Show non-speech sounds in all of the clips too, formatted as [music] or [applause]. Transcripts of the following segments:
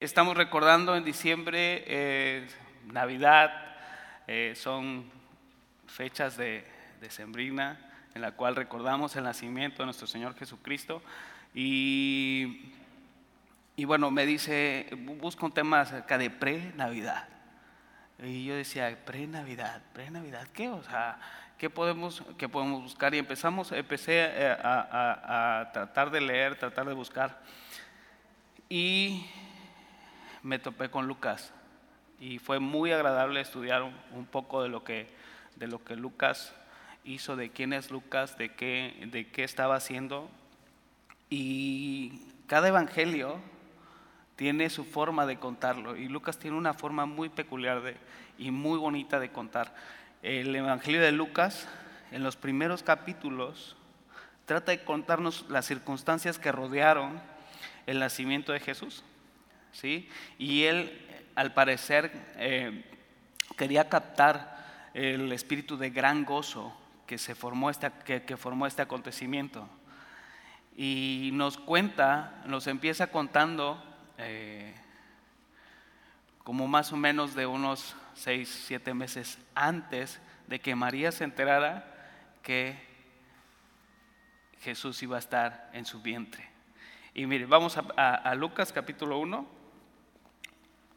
Estamos recordando en diciembre eh, Navidad, eh, son fechas de, de sembrina en la cual recordamos el nacimiento de nuestro Señor Jesucristo. Y, y bueno, me dice, busco un tema acerca de pre-Navidad. Y yo decía, pre-Navidad, pre-Navidad, ¿qué? O sea, ¿qué podemos, qué podemos buscar? Y empezamos, empecé a, a, a tratar de leer, tratar de buscar. Y me topé con Lucas y fue muy agradable estudiar un, poco de lo, que, de lo que Lucas hizo, de quién es Lucas, de qué, de qué estaba haciendo. Y cada evangelio tiene su forma de contarlo y Lucas tiene una forma muy peculiar de, y muy bonita de contar. El evangelio de Lucas, en los primeros capítulos, trata de contarnos las circunstancias que rodearon el nacimiento de Jesús. ¿Sí? Y él, al parecer, eh, quería captar el espíritu de gran gozo que, se formó este, que, formó este acontecimiento. Y nos cuenta, nos empieza contando eh, como más o menos de unos seis, siete meses antes de que María se enterara que Jesús iba a estar en su vientre. Y mire, vamos a, a, a Lucas capítulo 1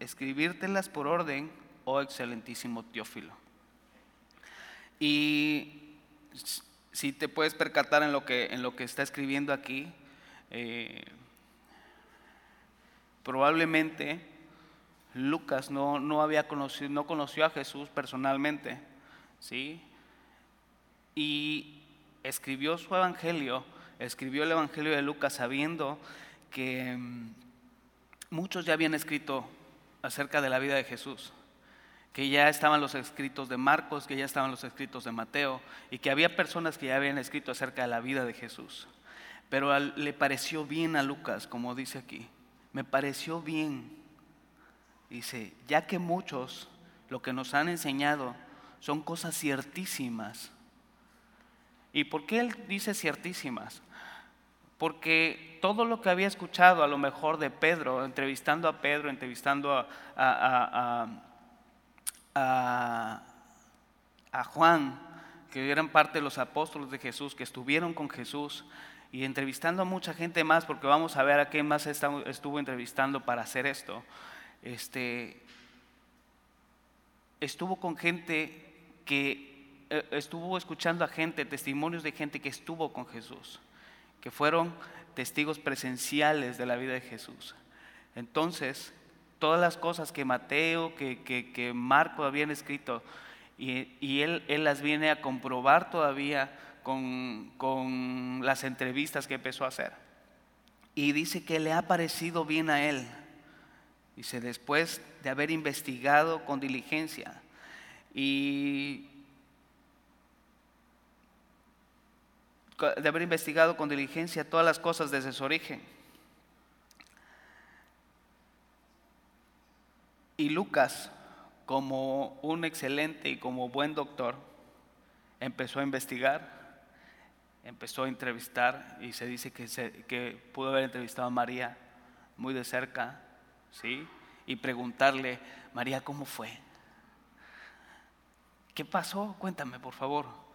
escribírtelas por orden, oh excelentísimo Teófilo. Y si te puedes percatar en lo que, en lo que está escribiendo aquí, eh, probablemente Lucas no, no, había conocido, no conoció a Jesús personalmente, ¿sí? Y escribió su evangelio, escribió el evangelio de Lucas sabiendo que mm, muchos ya habían escrito acerca de la vida de Jesús, que ya estaban los escritos de Marcos, que ya estaban los escritos de Mateo, y que había personas que ya habían escrito acerca de la vida de Jesús. Pero le pareció bien a Lucas, como dice aquí, me pareció bien. Dice, ya que muchos lo que nos han enseñado son cosas ciertísimas. ¿Y por qué él dice ciertísimas? Porque todo lo que había escuchado a lo mejor de Pedro, entrevistando a Pedro, entrevistando a, Juan, que eran parte de los apóstoles de Jesús, que estuvieron con Jesús, y entrevistando a mucha gente más, porque vamos a ver a quién más estuvo entrevistando para hacer esto, este, estuvo con gente que eh, estuvo escuchando a gente, testimonios de gente que estuvo con Jesús que fueron testigos presenciales de la vida de Jesús. Entonces, todas las cosas que Mateo, que, que, que Marco habían escrito, y, y él, él, las viene a comprobar todavía con, con las entrevistas que empezó a hacer. Y dice que le ha parecido bien a él. Dice, después de haber investigado con diligencia. Y de haber investigado con diligencia todas las cosas desde su origen. Y Lucas, como un excelente y como buen doctor, empezó a investigar, empezó a entrevistar y se dice que, que pudo haber entrevistado a María muy de cerca, ¿sí? Y preguntarle, María, ¿cómo fue? ¿Qué pasó? Cuéntame, por favor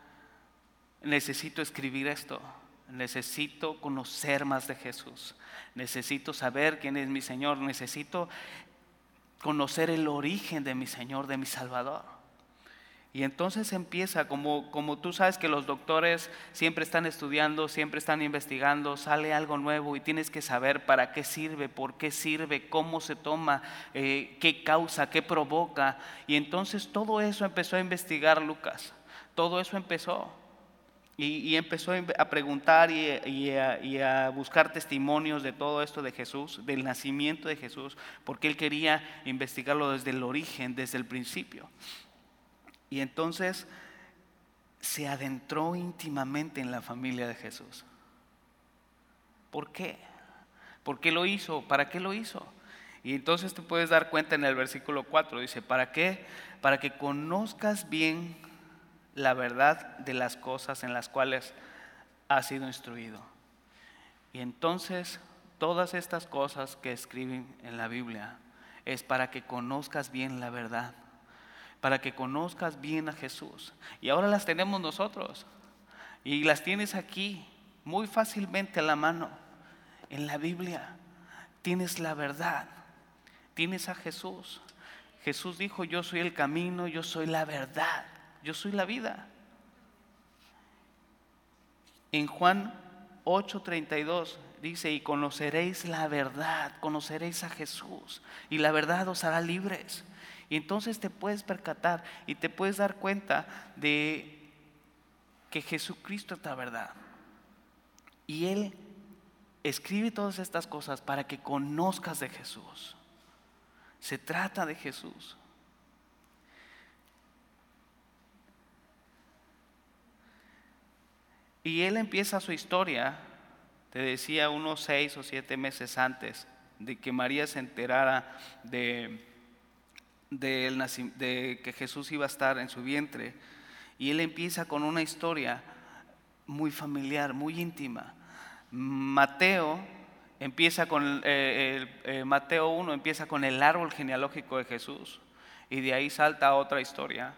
necesito escribir esto, necesito conocer más de Jesús, necesito saber quién es mi Señor, necesito conocer el origen de mi Señor, de mi Salvador. Y entonces empieza, como, como tú sabes que los doctores siempre están estudiando, siempre están investigando, sale algo nuevo y tienes que saber para qué sirve, por qué sirve, cómo se toma, eh, qué causa, qué provoca. Y entonces todo eso empezó a investigar Lucas, todo eso empezó. Y, empezó a preguntar y, a, buscar testimonios de todo esto de Jesús, del nacimiento de Jesús, porque él quería investigarlo desde el origen, desde el principio. Y entonces se adentró íntimamente en la familia de Jesús. ¿Por qué? ¿Por qué lo hizo? ¿Para qué lo hizo? Y entonces te puedes dar cuenta en el versículo 4, dice, ¿para qué? Para que conozcas bien la verdad de las cosas en las cuales has sido instruido. Y entonces todas estas cosas que escriben en la Biblia es para que conozcas bien la verdad, para que conozcas bien a Jesús. Y ahora las tenemos nosotros y las tienes aquí muy fácilmente a la mano. En la Biblia tienes la verdad, tienes a Jesús. Jesús dijo, yo soy el camino, yo soy la verdad yo soy la vida. En Juan 8:32 dice, y conoceréis la verdad, conoceréis a Jesús, y la verdad os hará libres. Y entonces te puedes percatar y te puedes dar cuenta de que Jesucristo es la verdad. Y Él escribe todas estas cosas para que conozcas de Jesús. Se trata de Jesús. Y él empieza su historia, te decía, unos seis o siete meses antes de que María se enterara de, de, que Jesús iba a estar en su vientre. Y él empieza con una historia muy familiar, muy íntima. Mateo empieza con eh, eh, Mateo 1 empieza con el árbol genealógico de Jesús y de ahí salta otra historia.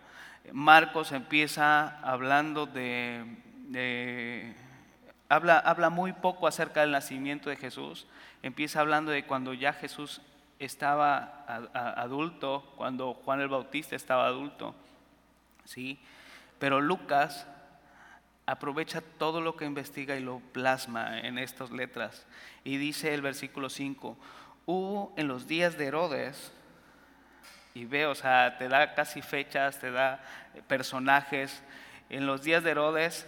Marcos empieza hablando de, habla, habla muy poco acerca del nacimiento de Jesús. Empieza hablando de cuando ya Jesús estaba adulto, cuando Juan el Bautista estaba adulto. ¿sí? Pero Lucas aprovecha todo lo que investiga y lo plasma en estas letras. Y dice el versículo 5, hubo en los días de Herodes, y ve, o sea, te da casi fechas, te da personajes, en los días de Herodes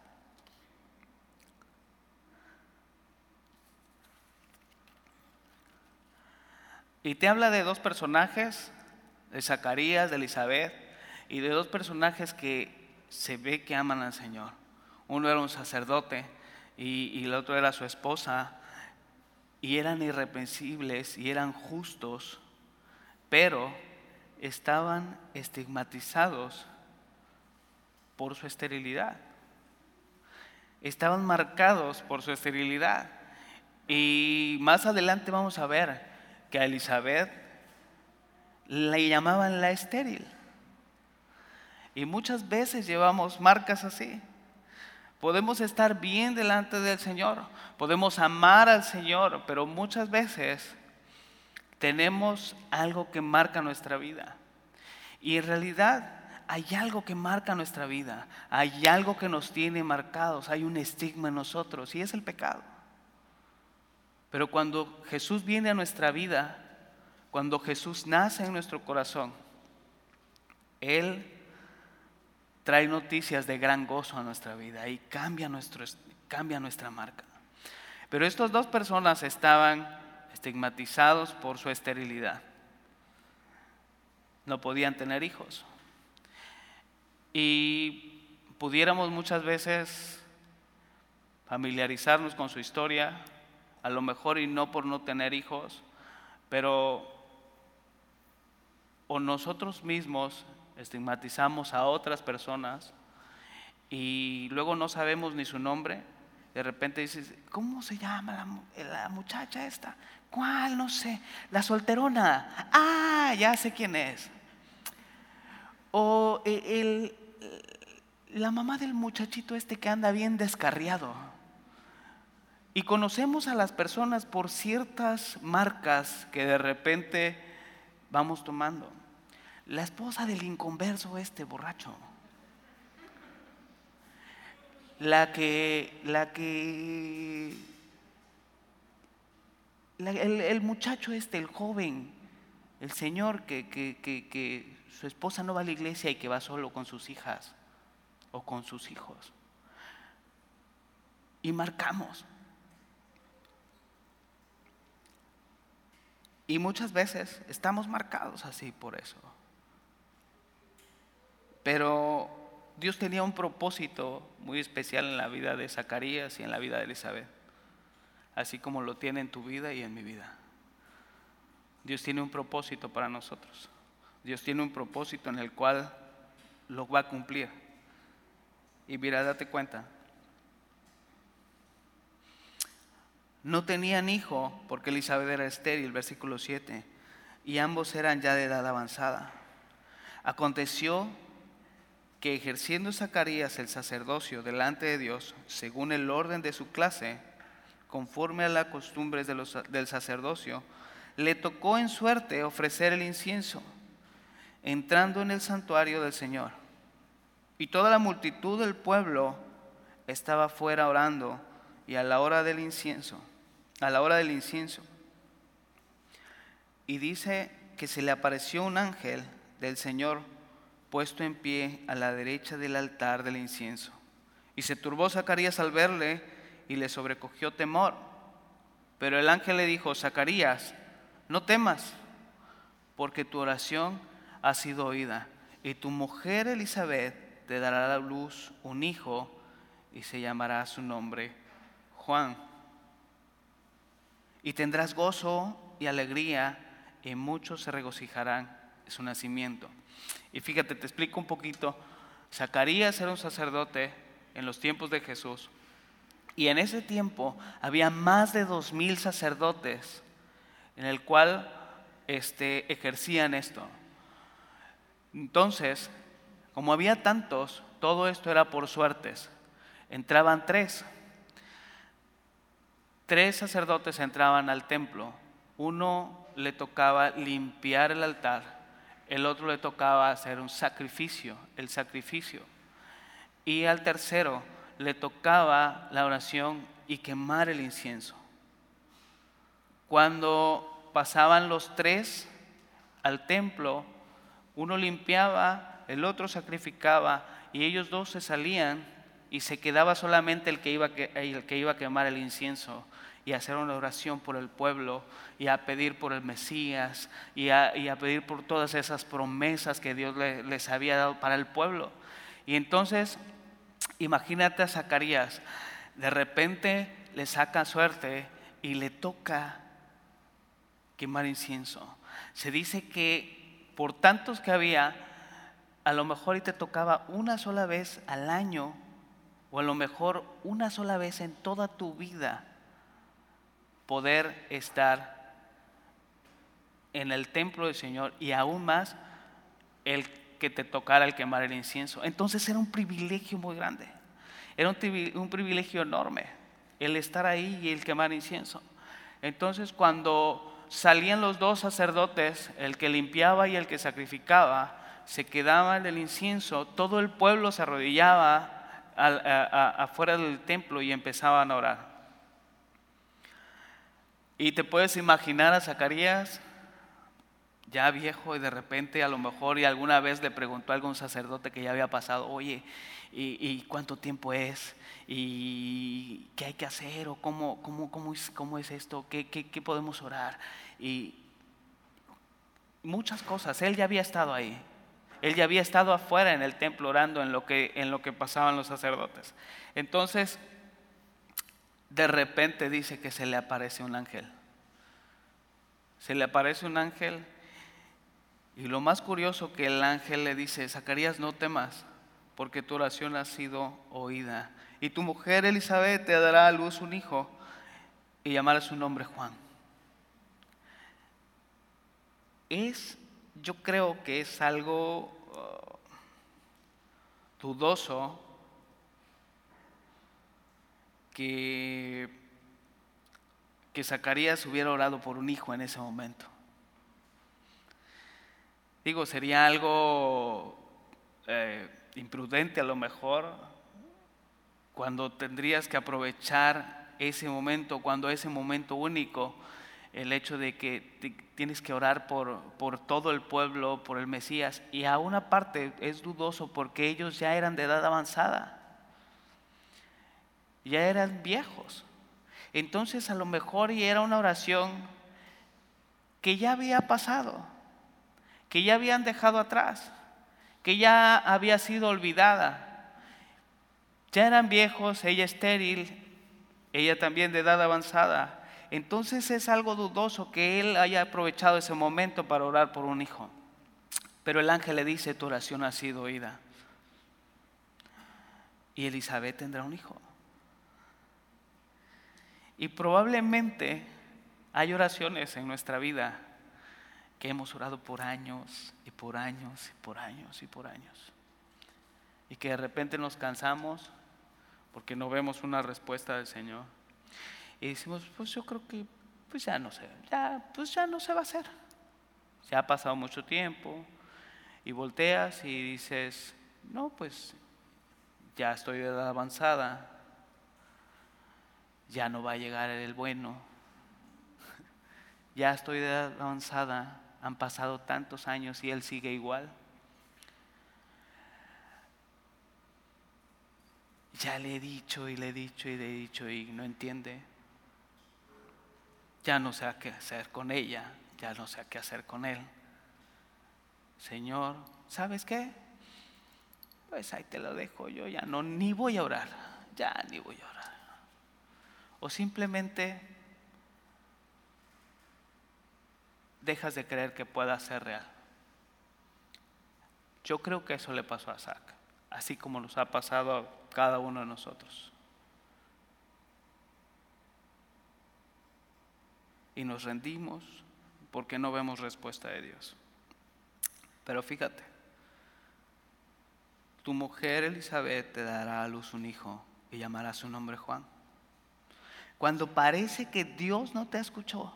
Y te habla de dos personajes, de Zacarías, de Elizabeth, y de dos personajes que se ve que aman al Señor. Uno era un sacerdote y, el otro era su esposa, y eran irreprensibles y eran justos, pero estaban estigmatizados por su esterilidad. Estaban marcados por su esterilidad. Y más adelante vamos a ver que a Elizabeth le llamaban la estéril. Y muchas veces llevamos marcas así. Podemos estar bien delante del Señor, podemos amar al Señor, pero muchas veces tenemos algo que marca nuestra vida. Y en realidad hay algo que marca nuestra vida, hay algo que nos tiene marcados, hay un estigma en nosotros y es el pecado. Pero cuando Jesús viene a nuestra vida, cuando Jesús nace en nuestro corazón, Él trae noticias de gran gozo a nuestra vida y cambia, nuestra marca. Pero estas dos personas estaban estigmatizados por su esterilidad. No podían tener hijos. Y pudiéramos muchas veces familiarizarnos con su historia, a lo mejor y no por no tener hijos, pero o nosotros mismos estigmatizamos a otras personas y luego no sabemos ni su nombre, de repente dices, ¿cómo se llama la, muchacha esta? ¿Cuál? No sé. La solterona. Ah, ya sé quién es. O e, el, la mamá del muchachito este que anda bien descarriado. Y conocemos a las personas por ciertas marcas que de repente vamos tomando. La esposa del inconverso, este borracho. La que, la que, el, muchacho este, el joven, el señor que, que, que su esposa no va a la iglesia y que va solo con sus hijas o con sus hijos. Y marcamos. Y muchas veces estamos marcados así por eso. Pero Dios tenía un propósito muy especial en la vida de Zacarías y en la vida de Elizabeth, así como lo tiene en tu vida y en mi vida. Dios tiene un propósito para nosotros. Dios tiene un propósito en el cual lo va a cumplir. Y mira, date cuenta. No tenían hijo porque Elizabeth era estéril, versículo 7, y ambos eran ya de edad avanzada. Aconteció que ejerciendo Zacarías el sacerdocio delante de Dios, según el orden de su clase, conforme a las costumbres del sacerdocio, le tocó en suerte ofrecer el incienso entrando en el santuario del Señor. Y toda la multitud del pueblo estaba fuera orando y a la hora del incienso, a la hora del incienso. Y dice que se le apareció un ángel del Señor puesto en pie a la derecha del altar del incienso. Y se turbó Zacarías al verle y le sobrecogió temor. Pero el ángel le dijo, Zacarías, no temas, porque tu oración ha sido oída, y tu mujer Elizabeth te dará a luz un hijo y se llamará su nombre Juan. Y tendrás gozo y alegría y muchos se regocijarán en su nacimiento. Y fíjate, te explico un poquito. Zacarías era un sacerdote en los tiempos de Jesús. Y en ese tiempo había más de dos mil sacerdotes en el cual este, ejercían esto. Entonces, como había tantos, todo esto era por suertes. Entraban tres. Tres sacerdotes entraban al templo. Uno le tocaba limpiar el altar, el otro le tocaba hacer un sacrificio, el sacrificio. Y al tercero le tocaba la oración y quemar el incienso. Cuando pasaban los tres al templo, uno limpiaba, el otro sacrificaba y ellos dos se salían y se quedaba solamente el que iba, el que iba a quemar el incienso y a hacer una oración por el pueblo y a pedir por el Mesías y a, pedir por todas esas promesas que Dios les había dado para el pueblo. Y entonces, imagínate a Zacarías, de repente le saca suerte y le toca quemar incienso. Se dice que por tantos que había, a lo mejor y te tocaba una sola vez al año, o a lo mejor una sola vez en toda tu vida, poder estar en el templo del Señor y aún más el que te tocara el quemar el incienso. Entonces era un privilegio muy grande, era un, privilegio enorme el estar ahí y el quemar incienso. Entonces cuando salían los dos sacerdotes, el que limpiaba y el que sacrificaba, se quedaban del incienso, todo el pueblo se arrodillaba afuera del templo y empezaban a orar. Y te puedes imaginar a Zacarías ya viejo y de repente a lo mejor y alguna vez le preguntó a algún sacerdote que ya había pasado, oye, ¿y, cuánto tiempo es? ¿Y qué hay que hacer? ¿O cómo, cómo, cómo, es, cómo es esto? ¿Qué, qué podemos orar? Y muchas cosas, él ya había estado ahí. Él ya había estado afuera en el templo orando en lo que, en lo que pasaban los sacerdotes. Entonces, de repente dice que se le aparece un ángel. Se le aparece un ángel y lo más curioso que el ángel le dice, Zacarías, no temas, porque tu oración ha sido oída. Y tu mujer Elizabeth te dará a luz un hijo y llamará su nombre Juan. Es, yo creo que es algo uh, dudoso que que Zacarías hubiera orado por un hijo en ese momento. Digo, sería algo eh, imprudente a lo mejor cuando tendrías que aprovechar ese momento, cuando ese momento único, el hecho de que tienes que orar por, por todo el pueblo, por el Mesías, y a una parte es dudoso porque ellos ya eran de edad avanzada, ya eran viejos. Entonces a lo mejor y era una oración que ya había pasado, que ya habían dejado atrás, que ya había sido olvidada. Ya eran viejos, ella estéril, ella también de edad avanzada. Entonces es algo dudoso que él haya aprovechado ese momento para orar por un hijo. Pero el ángel le dice, tu oración ha sido oída. Y Elizabeth tendrá un hijo. Y probablemente hay oraciones en nuestra vida que hemos orado por años y por años y por años y por años. Y que de repente nos cansamos porque no vemos una respuesta del Señor. Y decimos, pues yo creo que pues ya no sé, ya, pues ya no se va a hacer. Se ha pasado mucho tiempo y volteas y dices, no, pues ya estoy de edad avanzada, ya no va a llegar el bueno, [laughs] ya estoy de edad avanzada, han pasado tantos años y él sigue igual. Ya le he dicho y le he dicho y le he dicho y no entiende. Ya no sé qué hacer con ella, ya no sé qué hacer con él. Señor, ¿sabes qué? Pues ahí te lo dejo yo, ya no, ni voy a orar, ya ni voy a orar. O simplemente dejas de creer que pueda ser real. Yo creo que eso le pasó a Isaac, así como nos ha pasado a cada uno de nosotros. Y nos rendimos porque no vemos respuesta de Dios. Pero fíjate, tu mujer Elizabeth te dará a luz un hijo y llamará su nombre Juan. Cuando parece que Dios no te escuchó,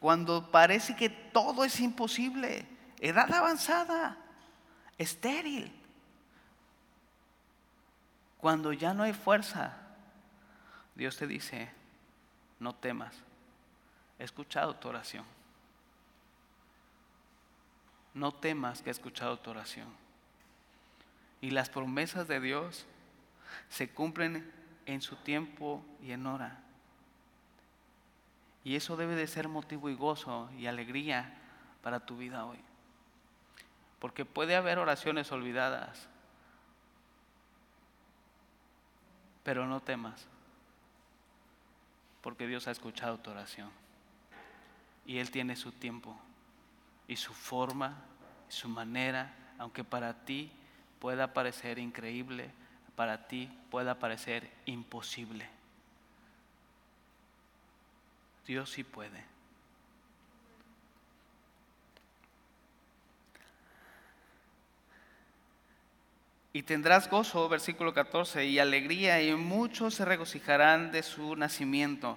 cuando parece que todo es imposible, edad avanzada, estéril, cuando ya no hay fuerza, Dios te dice, no temas, he escuchado tu oración. No temas que he escuchado tu oración. Y las promesas de Dios se cumplen en su tiempo y en hora. Y eso debe de ser motivo y gozo y alegría para tu vida hoy. Porque puede haber oraciones olvidadas, pero no temas, porque Dios ha escuchado tu oración y Él tiene su tiempo y su forma, su manera, aunque para ti pueda parecer increíble, para ti pueda parecer imposible. Dios sí puede. Y tendrás gozo, versículo 14, y alegría, y muchos se regocijarán de su nacimiento,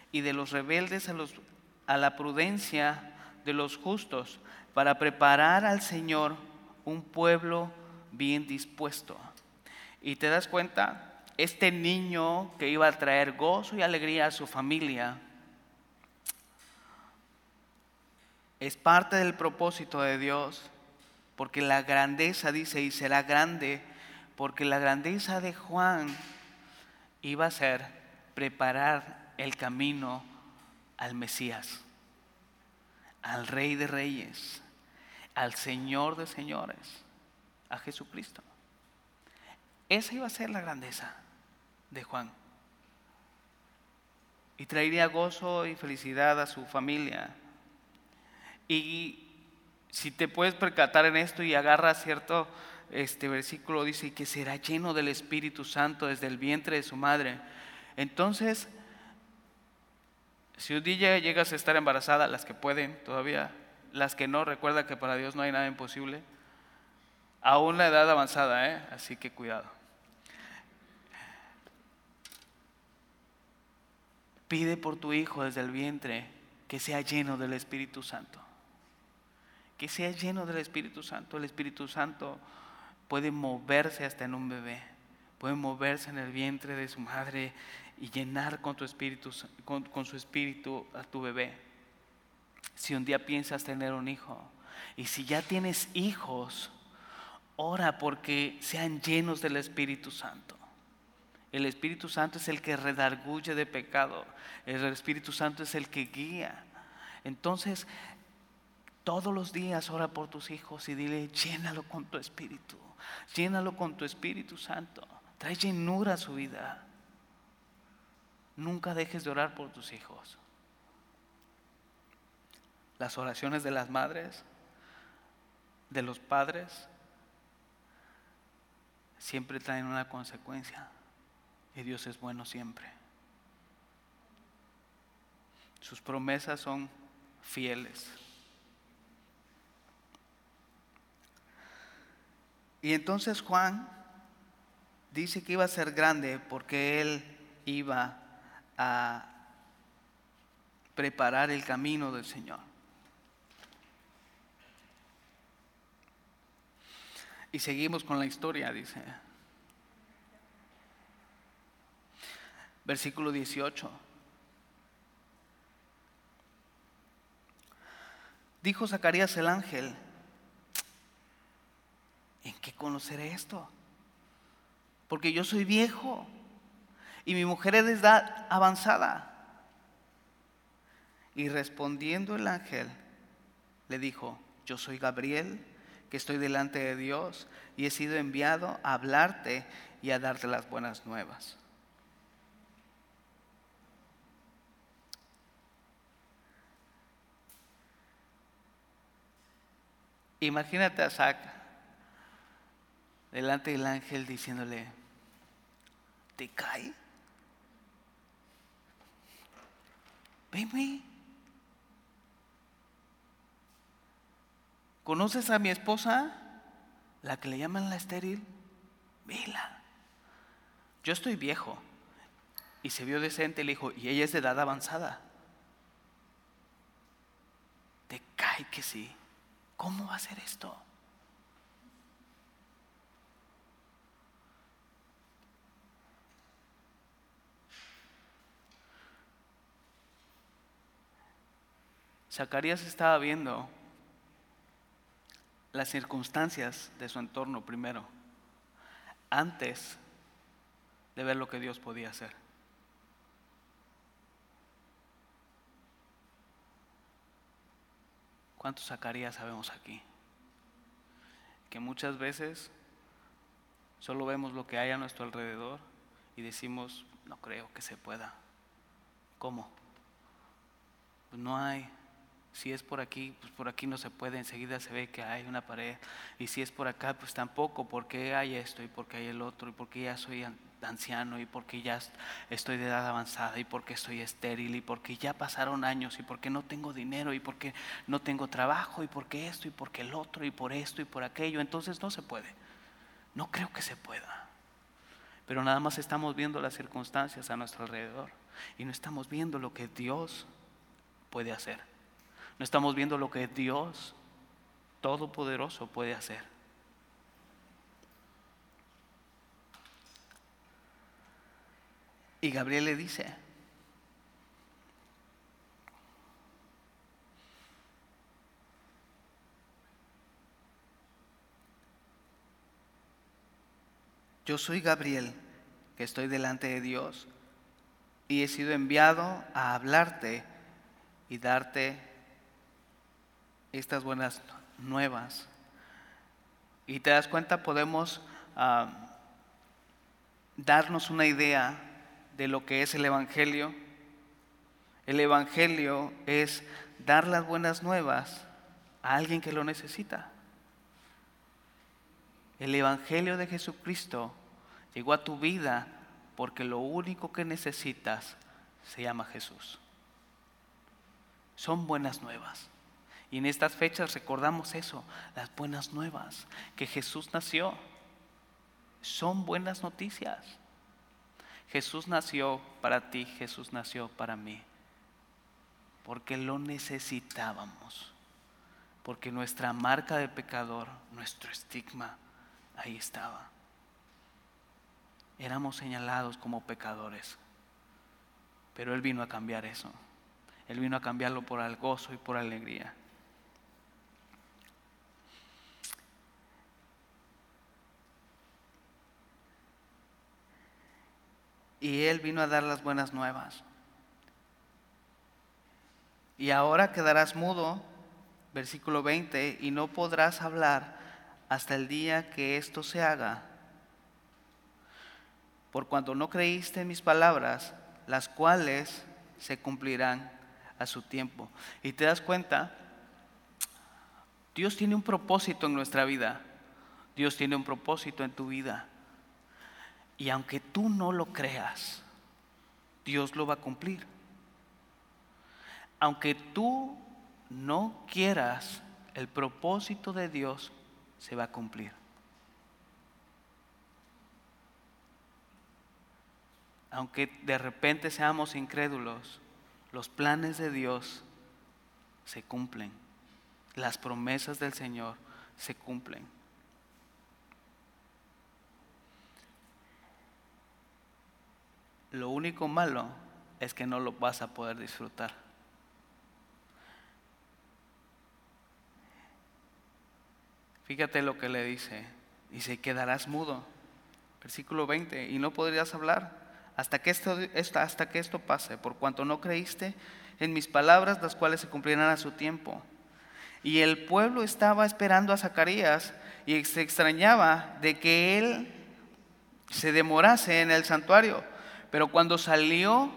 y de los rebeldes a, los, a la prudencia de los justos, para preparar al Señor un pueblo bien dispuesto. Y te das cuenta, este niño que iba a traer gozo y alegría a su familia, es parte del propósito de Dios, porque la grandeza, dice, y será grande, porque la grandeza de Juan iba a ser preparar el camino al Mesías, al Rey de Reyes, al Señor de Señores, a Jesucristo. Esa iba a ser la grandeza de Juan. y traería gozo y felicidad a su familia. Y si te puedes percatar en esto y agarras cierto este versículo dice que será lleno del Espíritu Santo desde el vientre de su madre. Entonces, si un día llegas a estar embarazada, las que pueden todavía, las que no, recuerda que para Dios no hay nada imposible, aún la edad avanzada, ¿eh? así que cuidado. Pide por tu hijo desde el vientre que sea lleno del Espíritu Santo. Que sea lleno del Espíritu Santo. El Espíritu Santo puede moverse hasta en un bebé. Puede moverse en el vientre de su madre y llenar con, tu espíritu, con, su espíritu a tu bebé. Si un día piensas tener un hijo y si ya tienes hijos, ora porque sean llenos del Espíritu Santo. El Espíritu Santo es el que redarguye de pecado. El Espíritu Santo es el que guía. Entonces, todos los días ora por tus hijos y dile, llénalo con tu Espíritu. Llénalo con tu Espíritu Santo. Trae llenura a su vida. Nunca dejes de orar por tus hijos. Las oraciones de las madres, de los padres, siempre traen una consecuencia. Y Dios es bueno siempre. Sus promesas son fieles. Y entonces Juan dice que iba a ser grande porque él iba a preparar el camino del Señor. Y seguimos con la historia, dice. versículo 18. Dijo Zacarías el ángel, ¿en qué conoceré esto? Porque yo soy viejo y mi mujer es de edad avanzada. Y respondiendo el ángel, le dijo, yo soy Gabriel, que estoy delante de Dios y he sido enviado a hablarte y a darte las buenas nuevas. Imagínate a delante del ángel diciéndole, ¿te cae? Venme. ¿Conoces a mi esposa? La que le llaman la estéril. Vela. Yo estoy viejo. Y se vio decente le dijo, y ella es de edad avanzada. ¿Te cae que sí? ¿Cómo va a ser esto? Zacarías estaba viendo las circunstancias de su entorno primero, antes de ver lo que Dios podía hacer. ¿Cuántos Zacarías sabemos aquí? Que muchas veces solo vemos lo que hay a nuestro alrededor y decimos, no creo que se pueda. ¿Cómo? Pues no hay. Si es por aquí, pues por aquí no se puede, enseguida se ve que hay una pared. Y si es por acá, pues tampoco, porque hay esto y porque hay el otro y porque ya soy anciano y porque ya estoy de edad avanzada y porque estoy estéril y porque ya pasaron años y porque no tengo dinero y porque no tengo trabajo y porque esto y porque el otro y por esto y por aquello. Entonces no se puede. No creo que se pueda. Pero nada más estamos viendo las circunstancias a nuestro alrededor y no estamos viendo lo que Dios puede hacer. No estamos viendo lo que Dios Todopoderoso puede hacer. Y Gabriel le dice, yo soy Gabriel, que estoy delante de Dios, y he sido enviado a hablarte y darte estas buenas nuevas. Y te das cuenta, podemos ah, darnos una idea de lo que es el Evangelio El Evangelio es dar las buenas nuevas a alguien que lo necesita. El Evangelio de Jesucristo llegó a tu vida porque lo único que necesitas se llama Jesús. Son buenas nuevas. Y en estas fechas recordamos eso, las buenas nuevas, que Jesús nació. Son buenas noticias. Jesús nació para ti, Jesús nació para mí, porque lo necesitábamos, porque nuestra marca de pecador, nuestro estigma, ahí estaba. Éramos señalados como pecadores, pero Él vino a cambiar eso. Él vino a cambiarlo por el gozo y por alegría. Y Él vino a dar las buenas nuevas. Y ahora quedarás mudo, versículo 20, y no podrás hablar hasta el día que esto se haga. Por cuanto no creíste en mis palabras, las cuales se cumplirán a su tiempo. Y te das cuenta, Dios tiene un propósito en nuestra vida. Dios tiene un propósito en tu vida. Y aunque tú no lo creas, Dios lo va a cumplir. Aunque tú no quieras, el propósito de Dios se va a cumplir. Aunque de repente seamos incrédulos, los planes de Dios se cumplen. Las promesas del Señor se cumplen. Lo único malo es que no lo vas a poder disfrutar. Fíjate lo que le dice. Dice, quedarás mudo. Versículo 20, y no podrías hablar hasta que esto, hasta que esto pase, por cuanto no creíste en mis palabras, las cuales se cumplirán a su tiempo. Y el pueblo estaba esperando a Zacarías y se extrañaba de que él se demorase en el santuario. Pero cuando salió,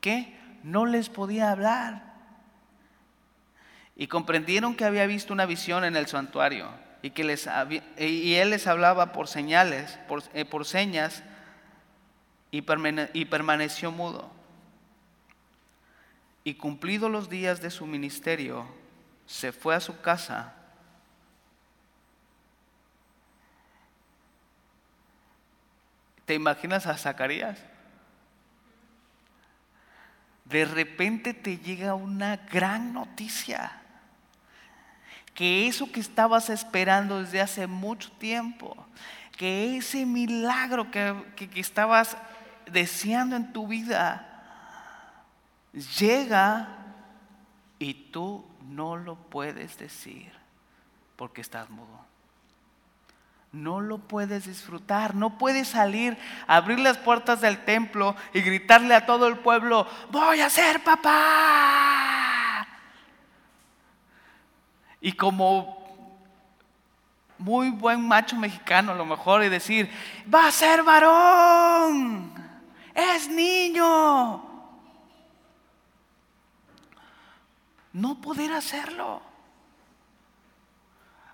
¿qué? No les podía hablar. Y comprendieron que había visto una visión en el santuario y que les y él les hablaba por señales, por, eh, señas, y, y permaneció mudo. Y cumplidos los días de su ministerio, se fue a su casa. ¿Te imaginas a Zacarías? De repente te llega una gran noticia. Que eso que estabas esperando desde hace mucho tiempo, que ese milagro que, estabas deseando en tu vida, llega y tú no lo puedes decir porque estás mudo no lo puedes disfrutar, no puedes salir, abrir las puertas del templo y gritarle a todo el pueblo, voy a ser papá. Y como muy buen macho mexicano a lo mejor y decir, va a ser varón, es niño. No poder hacerlo.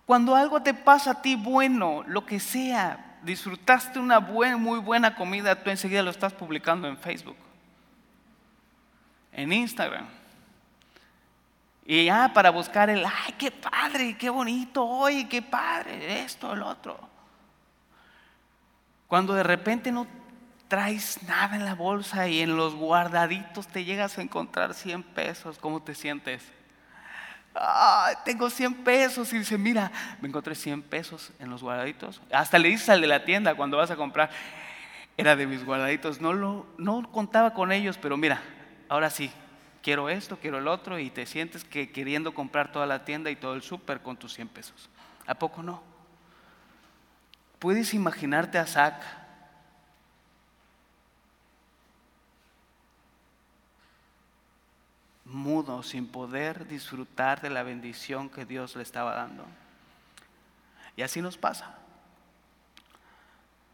Cuando algo te pasa a ti bueno, lo que sea, disfrutaste una muy buena comida, tú enseguida lo estás publicando en Facebook, en Instagram. Y ya para buscar el, ay, qué padre, qué bonito, hoy, qué padre, esto, el otro. Cuando de repente no traes nada en la bolsa y en los guardaditos te llegas a encontrar 100 pesos, ¿cómo te sientes? Tengo 100 pesos. Y dice, mira, me encontré 100 pesos en los guardaditos. Hasta le dices al de la tienda cuando vas a comprar, era de mis guardaditos. No, lo, no contaba con ellos, pero mira, ahora sí, quiero esto, quiero el otro, y te sientes que queriendo comprar toda la tienda y todo el súper con tus 100 pesos. ¿A poco no? ¿Puedes imaginarte a Zach mudo, sin poder disfrutar de la bendición que Dios le estaba dando. Y así nos pasa.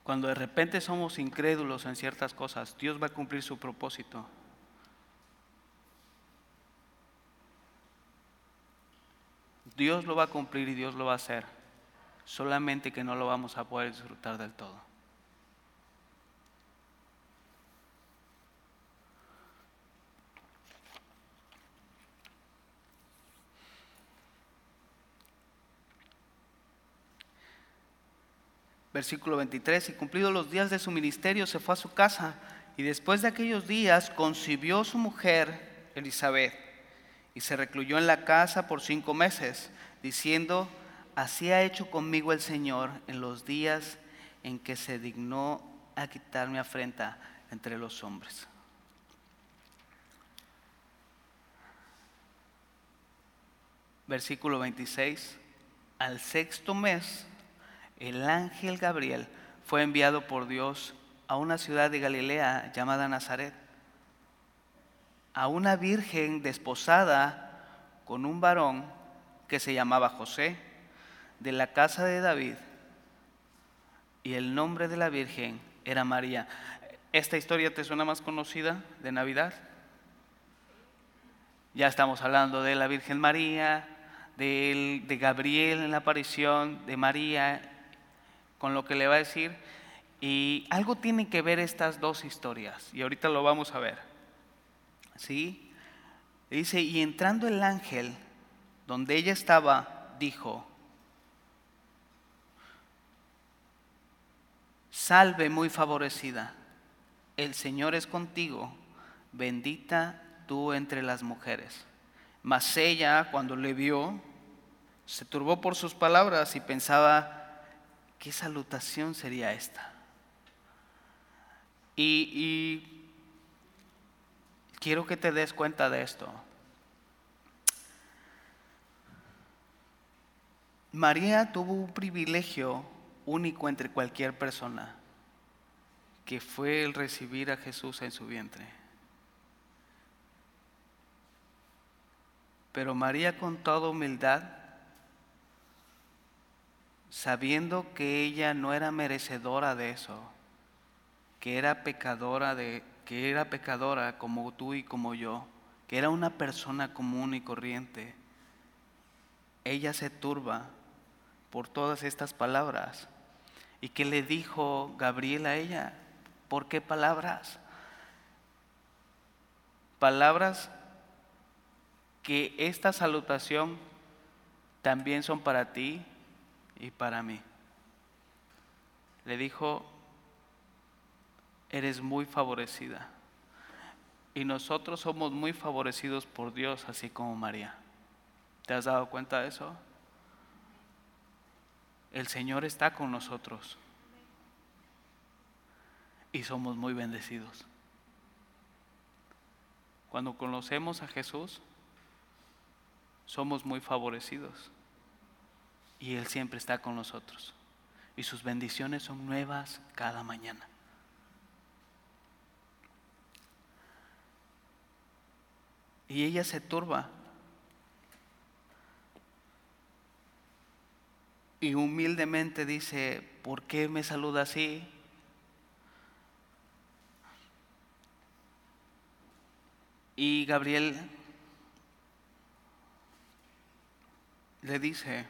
Cuando de repente somos incrédulos en ciertas cosas, Dios va a cumplir su propósito. Dios lo va a cumplir y Dios lo va a hacer. Solamente que no lo vamos a poder disfrutar del todo. Versículo 23, y cumplidos los días de su ministerio se fue a su casa y después de aquellos días concibió su mujer Elizabeth y se recluyó en la casa por cinco meses, diciendo, así ha hecho conmigo el Señor en los días en que se dignó a quitar mi afrenta entre los hombres. Versículo 26, al sexto mes, el ángel Gabriel fue enviado por Dios a una ciudad de Galilea llamada Nazaret, a una virgen desposada con un varón que se llamaba José, de la casa de David, y el nombre de la virgen era María. ¿Esta historia te suena más conocida de Navidad? Ya estamos hablando de la Virgen María, de, de Gabriel en la aparición, de María con lo que le va a decir. Y algo tienen que ver estas dos historias, y ahorita lo vamos a ver. ¿Sí? Dice, y entrando el ángel donde ella estaba, dijo, salve muy favorecida, el Señor es contigo, bendita tú entre las mujeres. Mas ella, cuando le vio, se turbó por sus palabras y pensaba, ¿qué salutación sería esta? Y, quiero que te des cuenta de esto. María tuvo un privilegio único entre cualquier persona, que fue el recibir a Jesús en su vientre. Pero María con toda humildad sabiendo que ella no era merecedora de eso, que era pecadora de que era pecadora como tú y como yo, que era una persona común y corriente. Ella se turba por todas estas palabras. ¿Y qué le dijo Gabriel a ella? ¿Por qué palabras? Palabras que esta salutación también son para ti y para mí. Le dijo, eres muy favorecida. Y nosotros somos muy favorecidos por Dios, así como María. ¿Te has dado cuenta de eso? El Señor está con nosotros. Y somos muy bendecidos. Cuando conocemos a Jesús, somos muy favorecidos y Él siempre está con nosotros. Y sus bendiciones son nuevas cada mañana. Y ella se turba. Y humildemente dice, ¿por qué me saluda así? Y Gabriel le dice,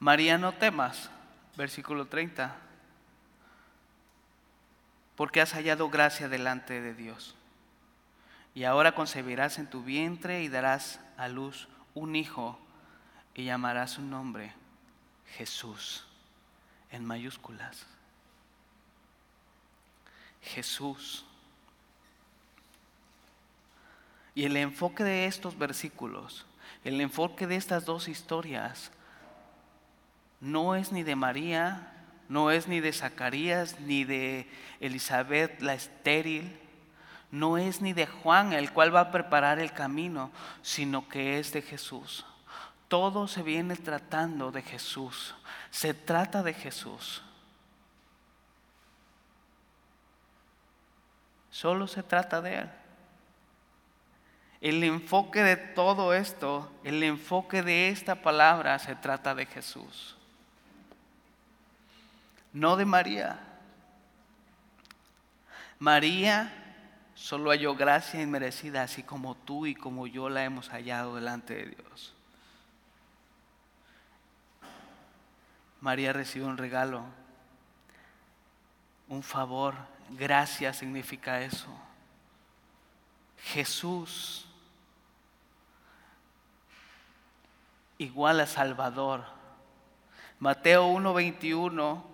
María, no temas, versículo 30, porque has hallado gracia delante de Dios. Y ahora concebirás en tu vientre y darás a luz un hijo y llamarás su nombre Jesús, en mayúsculas. Jesús. Y el enfoque de estos versículos, el enfoque de estas dos historias, no es ni de María, no es ni de Zacarías, ni de Elizabeth la estéril, no es ni de Juan el cual va a preparar el camino, sino que es de Jesús. Todo se viene tratando de Jesús, se trata de Jesús. Solo se trata de Él. El enfoque de todo esto, el enfoque de esta palabra se trata de Jesús no de María. María, solo halló gracia inmerecida, así como tú y como yo la hemos hallado delante de Dios. María recibió un regalo, un favor, gracia significa eso. Jesús, igual a Salvador. Mateo 1:21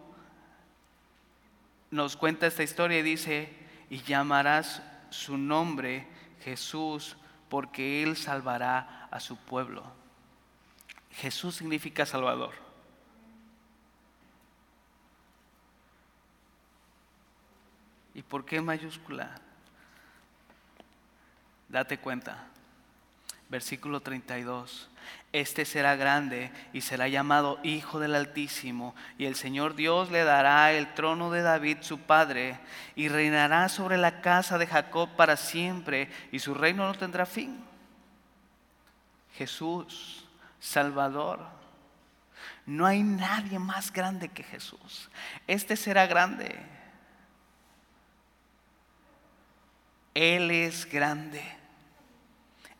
nos cuenta esta historia y dice, y llamarás su nombre Jesús, porque Él salvará a su pueblo. Jesús significa Salvador. ¿Y por qué mayúscula? Date cuenta. Versículo 32. Este será grande y será llamado Hijo del Altísimo, y el Señor Dios le dará el trono de David su padre, y reinará sobre la casa de Jacob para siempre, y su reino no tendrá fin. Jesús, Salvador. No hay nadie más grande que Jesús. Este será grande. Él es grande.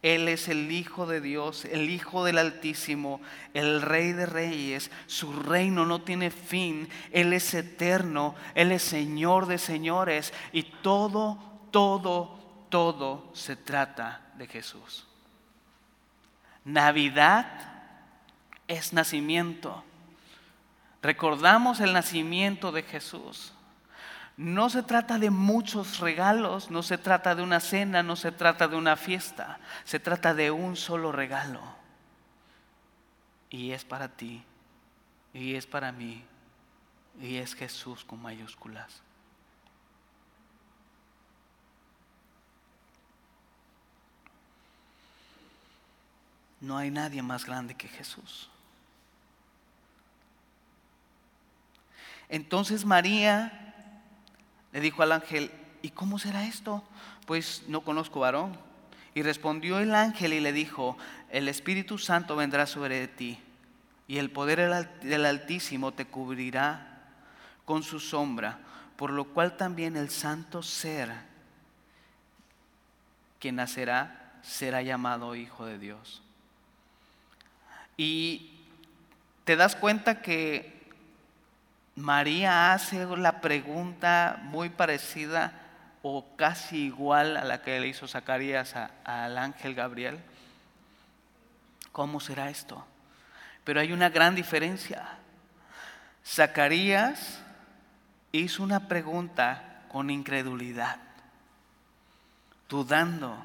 Él es el Hijo de Dios, el Hijo del Altísimo, el Rey de Reyes. Su reino no tiene fin. Él es eterno. Él es Señor de señores. Y todo, todo, todo se trata de Jesús. Navidad es nacimiento. Recordamos el nacimiento de Jesús. No se trata de muchos regalos, no se trata de una cena, no se trata de una fiesta, se trata de un solo regalo. Y es para ti, y es para mí, y es Jesús con mayúsculas. No hay nadie más grande que Jesús. Entonces María le dijo al ángel, ¿y cómo será esto? Pues no conozco varón. Y respondió el ángel y le dijo, el Espíritu Santo vendrá sobre ti y el poder del Altísimo te cubrirá con su sombra, por lo cual también el santo ser que nacerá será llamado Hijo de Dios. Y te das cuenta que María hace la pregunta muy parecida o casi igual a la que le hizo Zacarías al ángel Gabriel. ¿Cómo será esto? Pero hay una gran diferencia. Zacarías hizo una pregunta con incredulidad, dudando.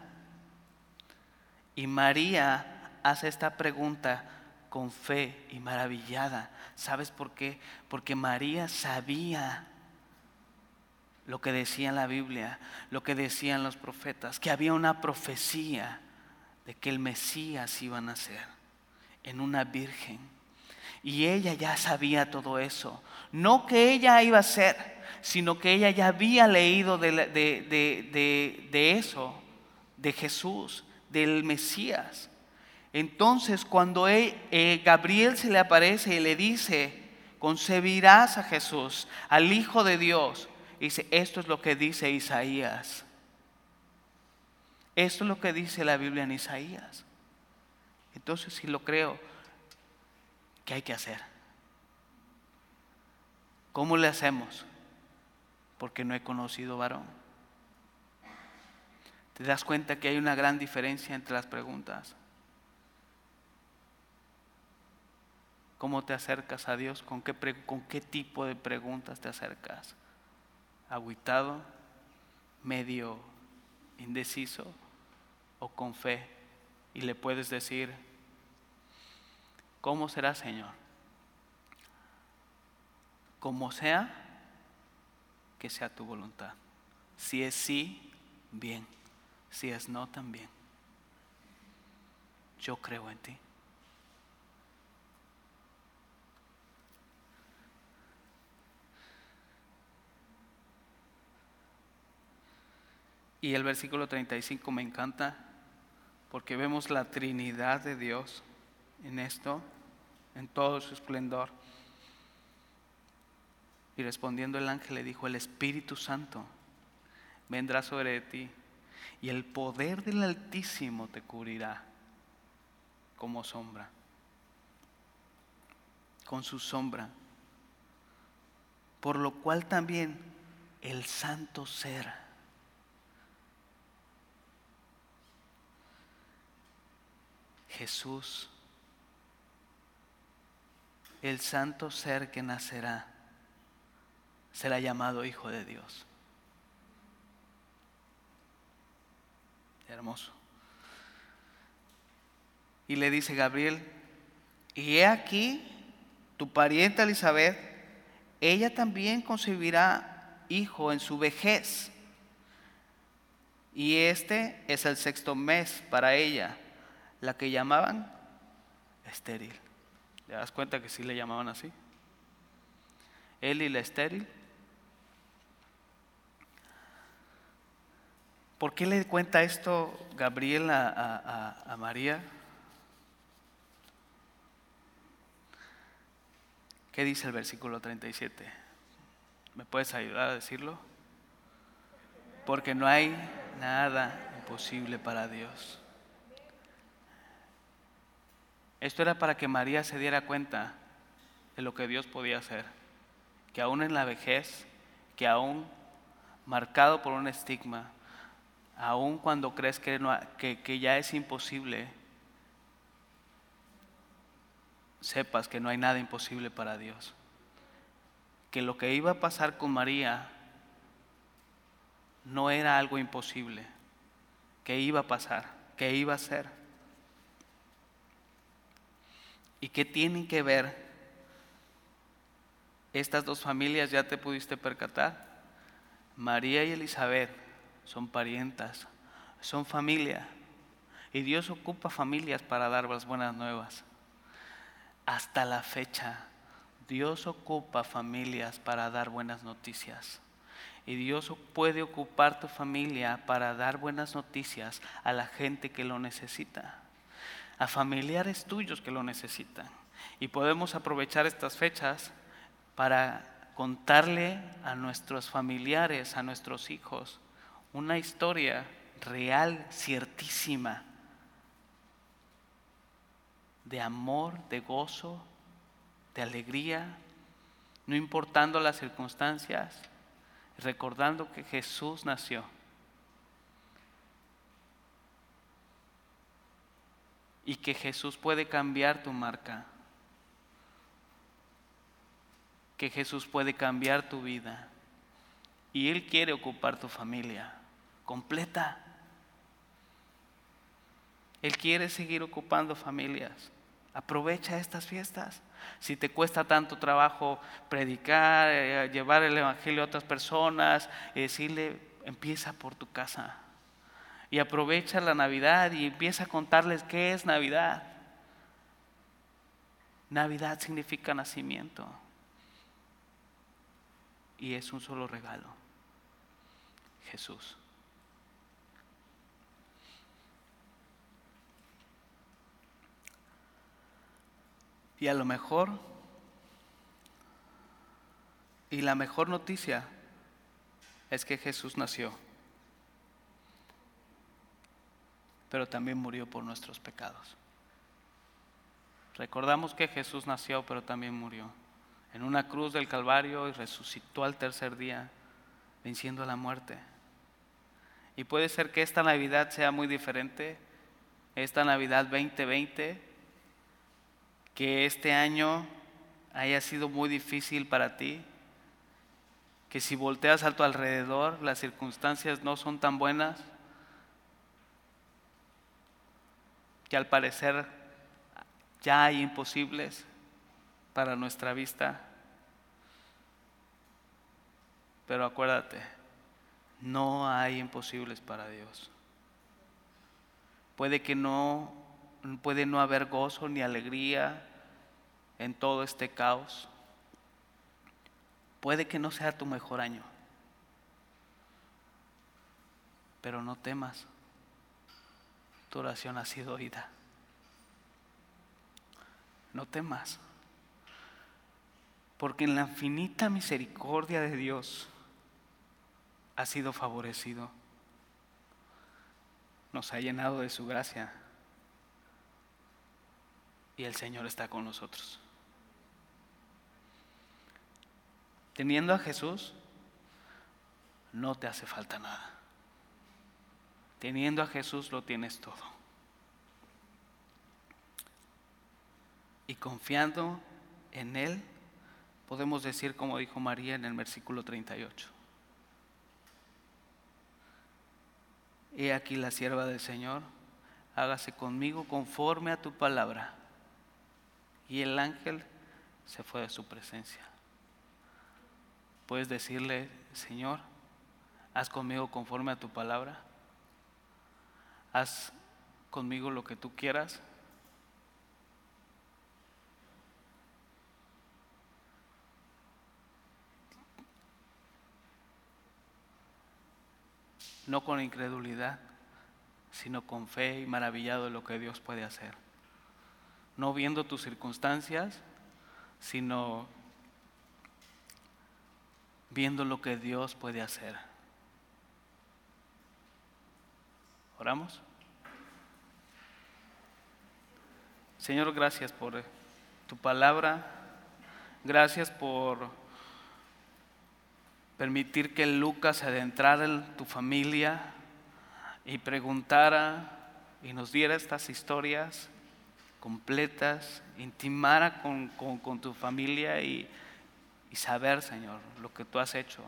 Y María hace esta pregunta con fe y maravillada. ¿Sabes por qué? Porque María sabía lo que decía la Biblia, lo que decían los profetas, que había una profecía de que el Mesías iba a nacer en una virgen. Y ella ya sabía todo eso. No que ella iba a ser, sino que ella ya había leído de, de eso, de Jesús, del Mesías. Entonces cuando eh, Gabriel se le aparece y le dice, concebirás a Jesús, al Hijo de Dios, dice, esto es lo que dice Isaías. Esto es lo que dice la Biblia en Isaías. Entonces si lo creo, ¿qué hay que hacer? ¿Cómo le hacemos? Porque no he conocido varón. ¿Te das cuenta que hay una gran diferencia entre las preguntas? ¿Cómo te acercas a Dios? ¿Con qué, ¿Con qué tipo de preguntas te acercas? ¿Aguitado? ¿Medio indeciso? ¿O con fe? Y le puedes decir, ¿cómo será Señor? Como sea, que sea tu voluntad. Si es sí, bien. Si es no, también. Yo creo en ti. Y el versículo 35 me encanta porque vemos la Trinidad de Dios en esto, en todo su esplendor. Y respondiendo el ángel le dijo, el Espíritu Santo vendrá sobre ti y el poder del Altísimo te cubrirá como sombra, con su sombra. Por lo cual también el santo ser Jesús, el santo ser que nacerá, será llamado Hijo de Dios. Hermoso. Y le dice Gabriel, y he aquí, tu pariente Elizabeth, ella también concebirá hijo en su vejez. Y este es el sexto mes para ella la que llamaban estéril. ¿Te das cuenta que sí le llamaban así? Él y la estéril. ¿Por qué le cuenta esto Gabriel a, a María? ¿Qué dice el versículo 37? ¿Me puedes ayudar a decirlo? Porque no hay nada imposible para Dios. Esto era para que María se diera cuenta de lo que Dios podía hacer, que aún en la vejez, que aún marcado por un estigma, aún cuando crees que, ya es imposible, sepas que no hay nada imposible para Dios. Que lo que iba a pasar con María no era algo imposible, que iba a pasar, que iba a ser. ¿Y qué tienen que ver estas dos familias? Ya te pudiste percatar. María y Elizabeth son parientas, son familia. Y Dios ocupa familias para dar las buenas nuevas. Hasta la fecha, Dios ocupa familias para dar buenas noticias. Y Dios puede ocupar tu familia para dar buenas noticias a la gente que lo necesita a familiares tuyos que lo necesitan. Y podemos aprovechar estas fechas para contarle a nuestros familiares, a nuestros hijos, una historia real, ciertísima, de amor, de gozo, de alegría, no importando las circunstancias, recordando que Jesús nació y que Jesús puede cambiar tu marca, que Jesús puede cambiar tu vida y Él quiere ocupar tu familia completa. Él quiere seguir ocupando familias. Aprovecha estas fiestas. Si te cuesta tanto trabajo predicar, eh, llevar el Evangelio a otras personas, decirle, empieza por tu casa y aprovecha la Navidad y empieza a contarles qué es Navidad. Navidad significa nacimiento y es un solo regalo, Jesús. Y a lo mejor, y la mejor noticia es que Jesús nació. Pero también murió por nuestros pecados. Recordamos que Jesús nació, pero también murió en una cruz del Calvario y resucitó al tercer día, venciendo la muerte. Y puede ser que esta Navidad sea muy diferente, esta Navidad 2020, que este año haya sido muy difícil para ti, que si volteas a tu alrededor las circunstancias no son tan buenas, que al parecer ya hay imposibles para nuestra vista. Pero acuérdate, no hay imposibles para Dios. Puede que no, puede no haber gozo ni alegría en todo este caos. Puede que no sea tu mejor año. Pero no temas tu oración ha sido oída. No temas, porque en la infinita misericordia de Dios has sido favorecido. nos ha llenado de su gracia y el Señor está con nosotros. Teniendo a Jesús, no te hace falta nada. Teniendo a Jesús lo tienes todo. Y confiando en Él, podemos decir como dijo María en el versículo 38. He aquí la sierva del Señor, hágase conmigo conforme a tu palabra. Y el ángel se fue de su presencia. Puedes decirle, Señor, haz conmigo conforme a tu palabra. Haz conmigo lo que tú quieras. no con incredulidad, sino con fe y maravillado de lo que Dios puede hacer. No viendo tus circunstancias, sino viendo lo que Dios puede hacer. ¿Oramos? Señor, gracias por tu palabra. Gracias por permitir que Lucas adentrara en tu familia y preguntara y nos diera estas historias completas, intimara con, tu familia y, y saber, Señor, lo que tú has hecho.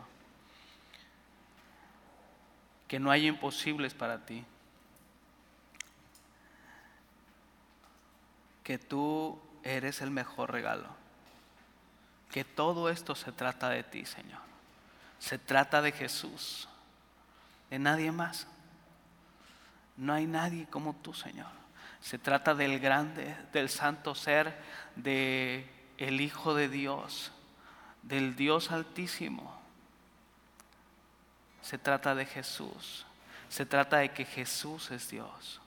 Que no hay imposibles para ti. Que tú eres el mejor regalo. Que todo esto se trata de ti, Señor. Se trata de Jesús, de nadie más. No hay nadie como tú, Señor. Se trata del grande, del santo ser, de el Hijo de Dios, del Dios altísimo. Se trata de Jesús. Se trata de que Jesús es Dios.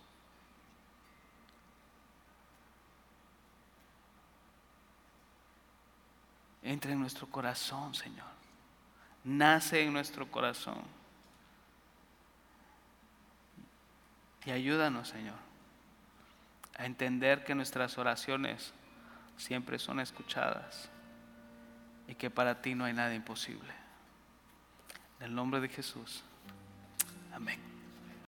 Entre en nuestro corazón, Señor. Nace en nuestro corazón. Y ayúdanos, Señor, a entender que nuestras oraciones siempre son escuchadas y que para ti no hay nada imposible. En el nombre de Jesús. Amén.